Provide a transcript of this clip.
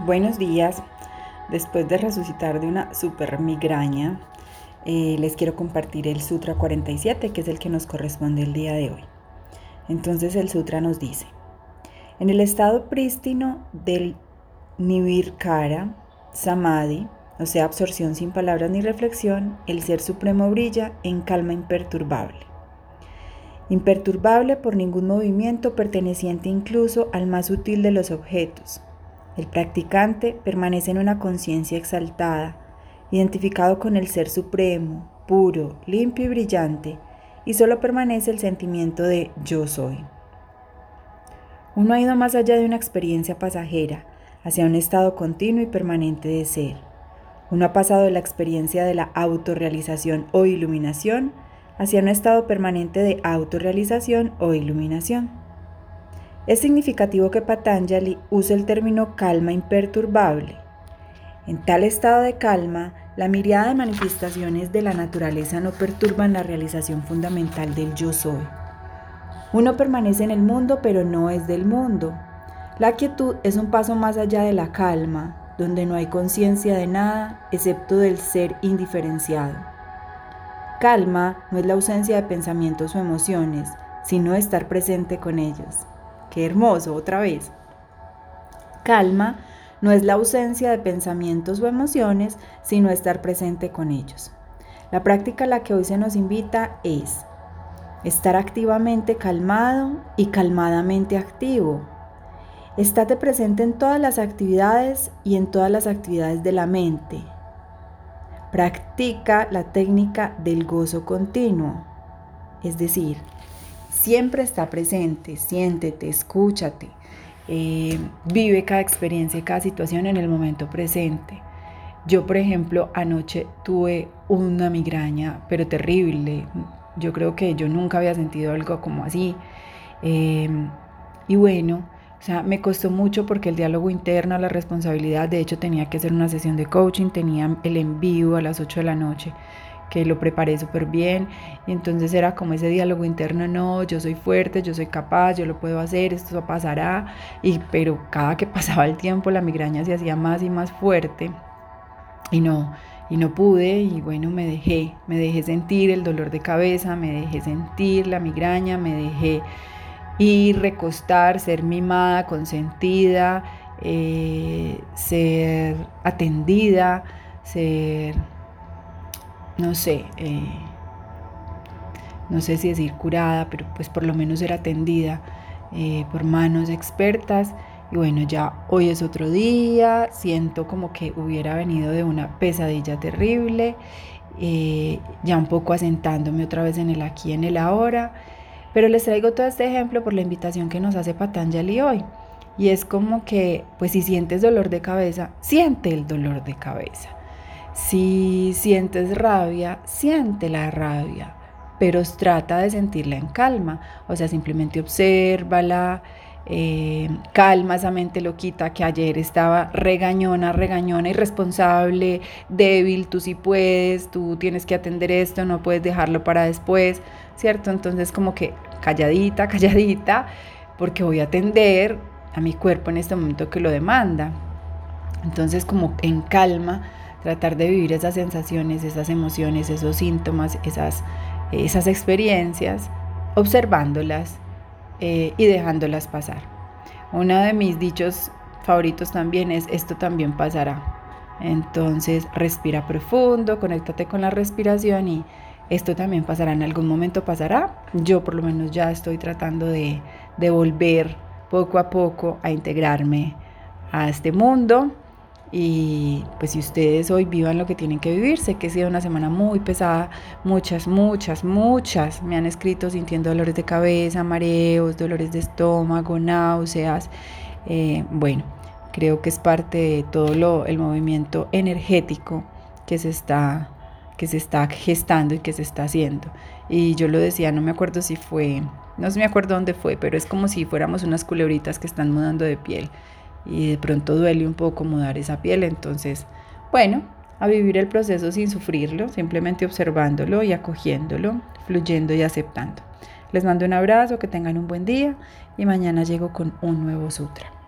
Buenos días. Después de resucitar de una super migraña, eh, les quiero compartir el Sutra 47, que es el que nos corresponde el día de hoy. Entonces el Sutra nos dice, en el estado prístino del Nivirkara, Samadhi, o sea, absorción sin palabras ni reflexión, el Ser Supremo brilla en calma imperturbable. Imperturbable por ningún movimiento perteneciente incluso al más sutil de los objetos, el practicante permanece en una conciencia exaltada, identificado con el Ser Supremo, puro, limpio y brillante, y solo permanece el sentimiento de yo soy. Uno ha ido más allá de una experiencia pasajera, hacia un estado continuo y permanente de ser. Uno ha pasado de la experiencia de la autorrealización o iluminación hacia un estado permanente de autorrealización o iluminación. Es significativo que Patanjali use el término calma imperturbable. En tal estado de calma, la mirada de manifestaciones de la naturaleza no perturban la realización fundamental del yo soy. Uno permanece en el mundo pero no es del mundo. La quietud es un paso más allá de la calma, donde no hay conciencia de nada excepto del ser indiferenciado. Calma no es la ausencia de pensamientos o emociones, sino estar presente con ellos. Qué hermoso, otra vez. Calma no es la ausencia de pensamientos o emociones, sino estar presente con ellos. La práctica a la que hoy se nos invita es estar activamente calmado y calmadamente activo. Estate presente en todas las actividades y en todas las actividades de la mente. Practica la técnica del gozo continuo, es decir, Siempre está presente, siéntete, escúchate, eh, vive cada experiencia y cada situación en el momento presente. Yo, por ejemplo, anoche tuve una migraña, pero terrible. Yo creo que yo nunca había sentido algo como así. Eh, y bueno, o sea, me costó mucho porque el diálogo interno, la responsabilidad, de hecho tenía que hacer una sesión de coaching, tenía el envío a las 8 de la noche que lo preparé súper bien. Y entonces era como ese diálogo interno, no, yo soy fuerte, yo soy capaz, yo lo puedo hacer, esto pasará, y pero cada que pasaba el tiempo la migraña se hacía más y más fuerte. Y no, y no pude y bueno, me dejé, me dejé sentir el dolor de cabeza, me dejé sentir la migraña, me dejé ir, recostar, ser mimada, consentida, eh, ser atendida, ser no sé, eh, no sé si decir curada, pero pues por lo menos era atendida eh, por manos expertas. Y bueno, ya hoy es otro día, siento como que hubiera venido de una pesadilla terrible, eh, ya un poco asentándome otra vez en el aquí, en el ahora. Pero les traigo todo este ejemplo por la invitación que nos hace Patanjali hoy. Y es como que, pues si sientes dolor de cabeza, siente el dolor de cabeza. Si sientes rabia, siente la rabia, pero trata de sentirla en calma, o sea, simplemente obsérvala, eh, calma esa mente loquita que ayer estaba regañona, regañona, irresponsable, débil, tú sí puedes, tú tienes que atender esto, no puedes dejarlo para después, ¿cierto? Entonces como que calladita, calladita, porque voy a atender a mi cuerpo en este momento que lo demanda. Entonces como en calma tratar de vivir esas sensaciones, esas emociones, esos síntomas, esas, esas experiencias, observándolas eh, y dejándolas pasar. Uno de mis dichos favoritos también es, esto también pasará. Entonces respira profundo, conéctate con la respiración y esto también pasará, en algún momento pasará. Yo por lo menos ya estoy tratando de, de volver poco a poco a integrarme a este mundo y pues si ustedes hoy vivan lo que tienen que vivir, sé que ha sido una semana muy pesada, muchas, muchas, muchas me han escrito sintiendo dolores de cabeza, mareos, dolores de estómago, náuseas. Eh, bueno, creo que es parte de todo lo, el movimiento energético que se está que se está gestando y que se está haciendo. Y yo lo decía, no me acuerdo si fue, no me acuerdo dónde fue, pero es como si fuéramos unas culebritas que están mudando de piel y de pronto duele un poco mudar esa piel. Entonces, bueno, a vivir el proceso sin sufrirlo, simplemente observándolo y acogiéndolo, fluyendo y aceptando. Les mando un abrazo, que tengan un buen día y mañana llego con un nuevo sutra.